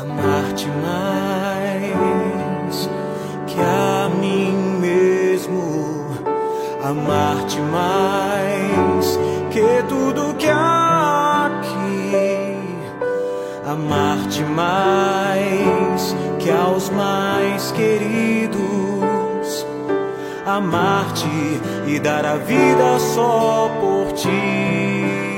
amar-te mais que a mim mesmo, amar-te mais que tudo que há aqui, amar-te mais que aos mais queridos, amar-te e dar a vida só por ti.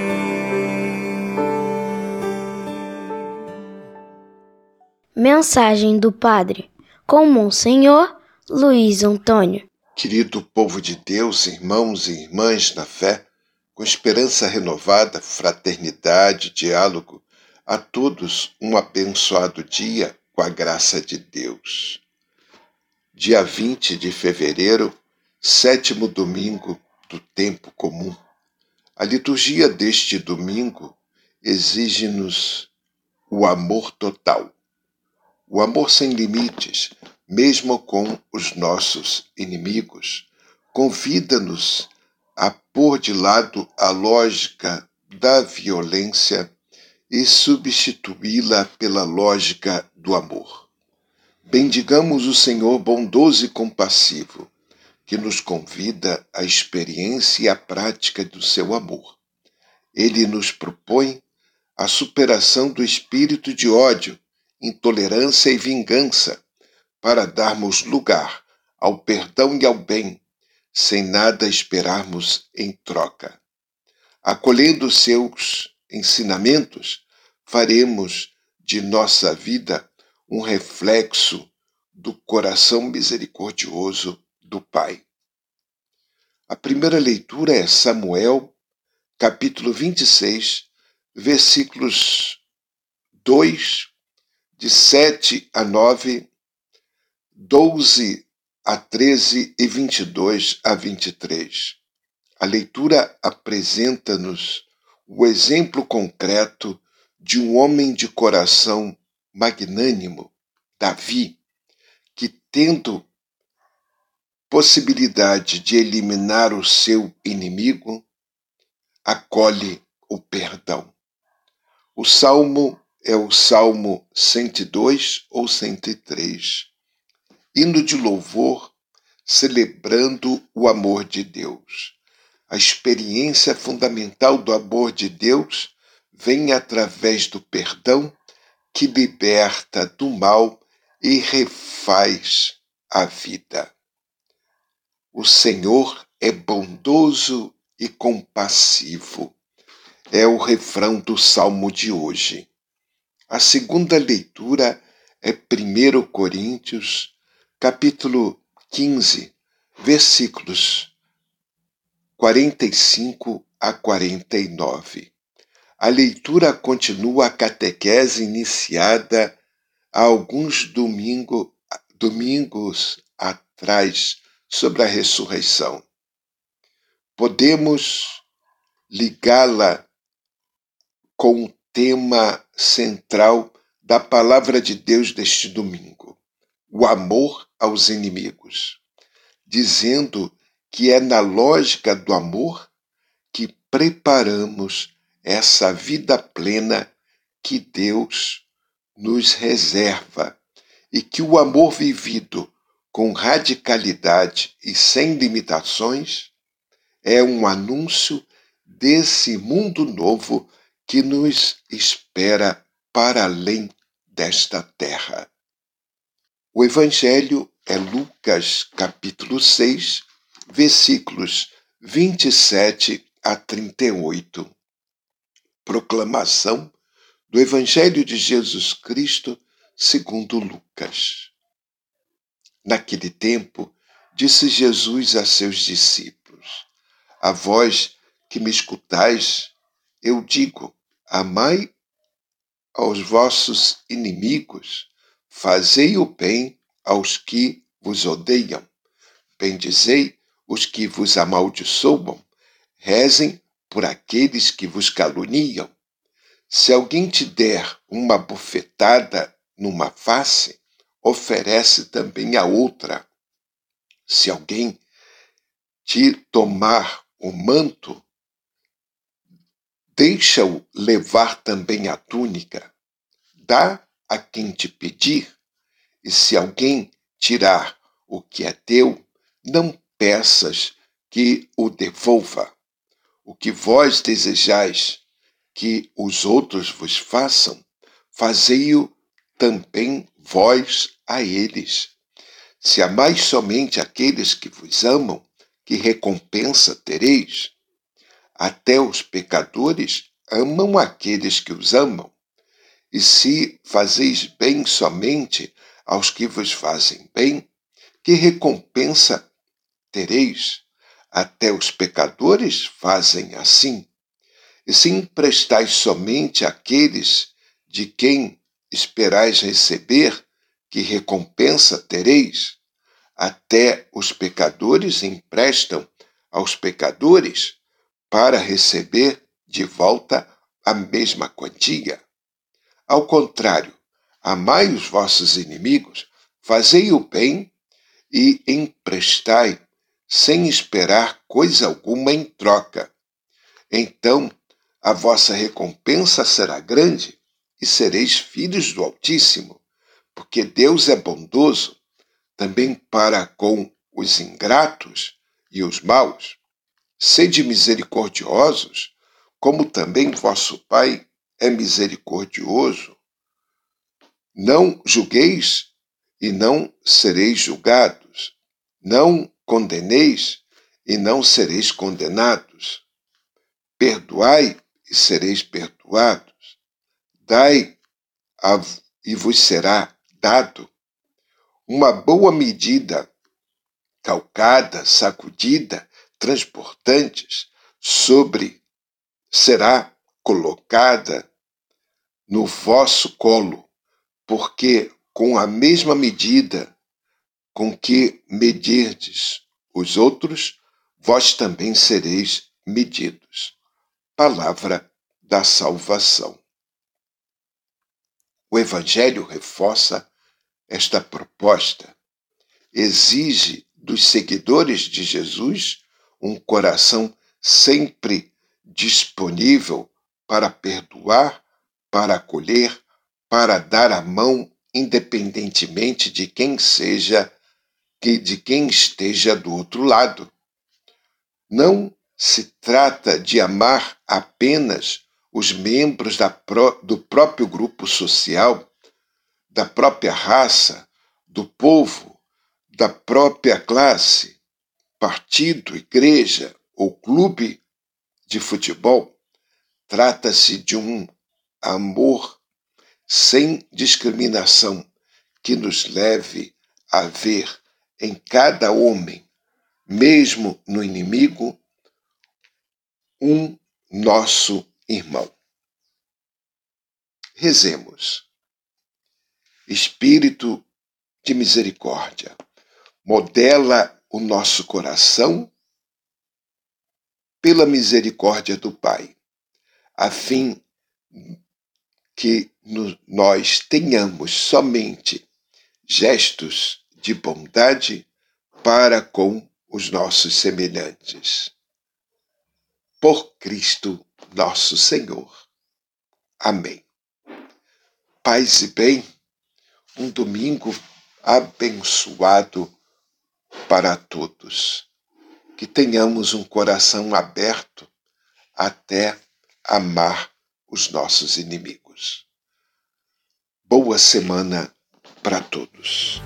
Mensagem do Padre com Monsenhor Luiz Antônio. Querido povo de Deus, irmãos e irmãs na fé, com esperança renovada, fraternidade, diálogo, a todos um abençoado dia com a graça de Deus. Dia 20 de fevereiro, sétimo domingo do tempo comum. A liturgia deste domingo exige-nos o amor total o amor sem limites, mesmo com os nossos inimigos, convida-nos a pôr de lado a lógica da violência e substituí-la pela lógica do amor. Bendigamos o Senhor bondoso e compassivo, que nos convida à experiência e à prática do seu amor. Ele nos propõe a superação do espírito de ódio intolerância e vingança, para darmos lugar ao perdão e ao bem, sem nada esperarmos em troca. Acolhendo seus ensinamentos, faremos de nossa vida um reflexo do coração misericordioso do Pai. A primeira leitura é Samuel, capítulo 26, versículos 2 de 7 a 9, 12 a 13 e 22 a 23. A leitura apresenta-nos o exemplo concreto de um homem de coração magnânimo, Davi, que, tendo possibilidade de eliminar o seu inimigo, acolhe o perdão. O salmo é o Salmo 102 ou 103. Hino de louvor, celebrando o amor de Deus. A experiência fundamental do amor de Deus vem através do perdão que liberta do mal e refaz a vida. O Senhor é bondoso e compassivo. É o refrão do salmo de hoje. A segunda leitura é 1 Coríntios, capítulo 15, versículos 45 a 49. A leitura continua a catequese iniciada há alguns domingo, domingos atrás sobre a ressurreição. Podemos ligá-la com o tema central da palavra de Deus deste domingo: o amor aos inimigos, dizendo que é na lógica do amor que preparamos essa vida plena que Deus nos reserva. E que o amor vivido com radicalidade e sem limitações é um anúncio desse mundo novo que nos espera para além desta terra. O Evangelho é Lucas capítulo 6, versículos 27 a 38. Proclamação do Evangelho de Jesus Cristo segundo Lucas. Naquele tempo, disse Jesus a seus discípulos: A vós que me escutais, eu digo: Amai aos vossos inimigos, fazei o bem aos que vos odeiam, bendizei os que vos amaldiçoam, rezem por aqueles que vos caluniam. Se alguém te der uma bofetada numa face, oferece também a outra. Se alguém te tomar o manto, Deixa-o levar também a túnica. Dá a quem te pedir, e se alguém tirar o que é teu, não peças que o devolva. O que vós desejais que os outros vos façam, fazei-o também vós a eles. Se amais somente aqueles que vos amam, que recompensa tereis? Até os pecadores amam aqueles que os amam. E se fazeis bem somente aos que vos fazem bem, que recompensa tereis? Até os pecadores fazem assim. E se emprestais somente àqueles de quem esperais receber, que recompensa tereis? Até os pecadores emprestam aos pecadores para receber de volta a mesma quantia. Ao contrário, amai os vossos inimigos, fazei o bem e emprestai sem esperar coisa alguma em troca. Então a vossa recompensa será grande e sereis filhos do Altíssimo, porque Deus é bondoso também para com os ingratos e os maus. Sede misericordiosos, como também vosso Pai é misericordioso. Não julgueis e não sereis julgados. Não condeneis e não sereis condenados. Perdoai e sereis perdoados. Dai e vos será dado uma boa medida, calcada, sacudida, transportantes, sobre será colocada no vosso colo, porque com a mesma medida com que medirdes os outros, vós também sereis medidos. Palavra da salvação. O Evangelho reforça esta proposta exige dos seguidores de Jesus um coração sempre disponível para perdoar, para acolher, para dar a mão, independentemente de quem seja, de quem esteja do outro lado. Não se trata de amar apenas os membros do próprio grupo social da própria raça, do povo, da própria classe, partido, igreja ou clube de futebol, trata-se de um amor sem discriminação que nos leve a ver em cada homem, mesmo no inimigo, um nosso irmão. Rezemos. Espírito de misericórdia, modela o nosso coração pela misericórdia do Pai, a fim que nós tenhamos somente gestos de bondade para com os nossos semelhantes. Por Cristo nosso Senhor. Amém. Paz e bem um domingo abençoado para todos. Que tenhamos um coração aberto até amar os nossos inimigos. Boa semana para todos.